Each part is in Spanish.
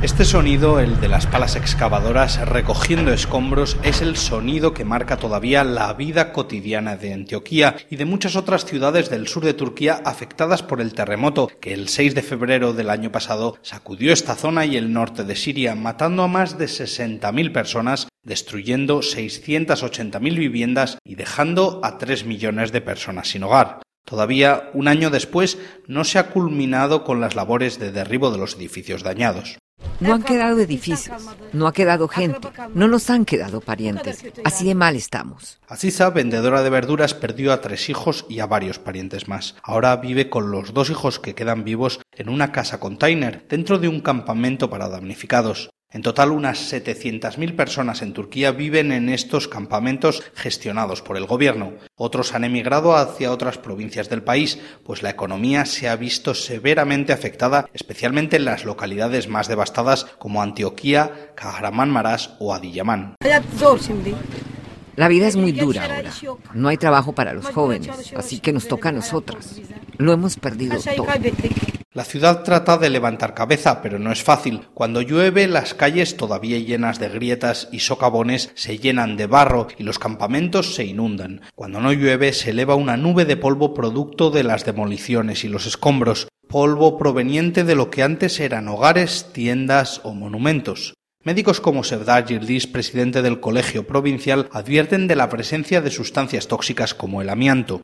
Este sonido, el de las palas excavadoras recogiendo escombros, es el sonido que marca todavía la vida cotidiana de Antioquía y de muchas otras ciudades del sur de Turquía afectadas por el terremoto que el 6 de febrero del año pasado sacudió esta zona y el norte de Siria, matando a más de 60.000 personas, destruyendo 680.000 viviendas y dejando a 3 millones de personas sin hogar. Todavía, un año después, no se ha culminado con las labores de derribo de los edificios dañados. No han quedado edificios, no ha quedado gente, no nos han quedado parientes. Así de mal estamos. Aziza, vendedora de verduras, perdió a tres hijos y a varios parientes más. Ahora vive con los dos hijos que quedan vivos en una casa container dentro de un campamento para damnificados. En total, unas 700.000 personas en Turquía viven en estos campamentos gestionados por el gobierno. Otros han emigrado hacia otras provincias del país, pues la economía se ha visto severamente afectada, especialmente en las localidades más devastadas como Antioquía, Kahramanmaraş o Adiyaman. La vida es muy dura ahora. No hay trabajo para los jóvenes, así que nos toca a nosotras. Lo hemos perdido todo. La ciudad trata de levantar cabeza, pero no es fácil. Cuando llueve, las calles todavía llenas de grietas y socavones se llenan de barro y los campamentos se inundan. Cuando no llueve, se eleva una nube de polvo producto de las demoliciones y los escombros, polvo proveniente de lo que antes eran hogares, tiendas o monumentos. Médicos como Sevdar Yildiz, presidente del Colegio Provincial, advierten de la presencia de sustancias tóxicas como el amianto.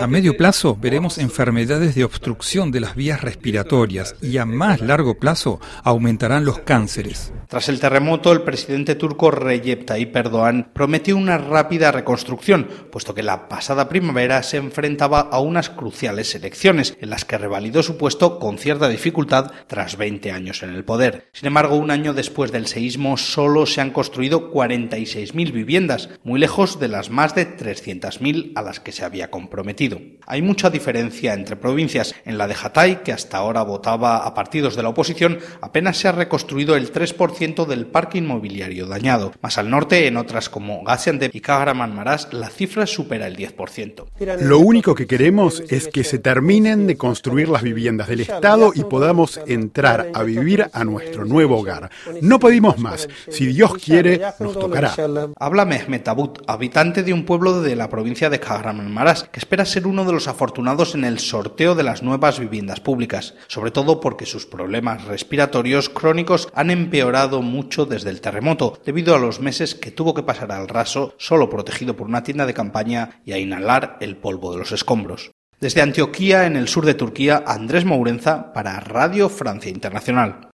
A medio plazo veremos enfermedades de obstrucción de las vías respiratorias y a más largo plazo aumentarán los cánceres. Tras el terremoto, el presidente turco Recep Tayyip Erdogan prometió una rápida reconstrucción, puesto que la pasada primavera se enfrentaba a unas cruciales elecciones, en las que revalidó su puesto con cierta dificultad tras 20 años en el poder. Sin embargo, un año después del seísmo solo se han construido 46.000 viviendas, muy lejos de las más de 300.000 a las que se había comprometido. Hay mucha diferencia entre provincias. En la de Hatay, que hasta ahora votaba a partidos de la oposición, apenas se ha reconstruido el 3% del parque inmobiliario dañado. Más al norte, en otras como Gaziantep y Kahramanmaraş, la cifra supera el 10%. Lo único que queremos es que se terminen de construir las viviendas del Estado y podamos entrar a vivir a nuestro nuevo hogar. No pedimos más. Si Dios quiere, nos tocará. Habla Mehmet Abut, habitante de un pueblo de la provincia de Kahramanmaraş, que espera ser uno de los afortunados en el sorteo de las nuevas viviendas públicas, sobre todo porque sus problemas respiratorios crónicos han empeorado mucho desde el terremoto, debido a los meses que tuvo que pasar al raso, solo protegido por una tienda de campaña y a inhalar el polvo de los escombros. Desde Antioquía, en el sur de Turquía, Andrés Mourenza para Radio Francia Internacional.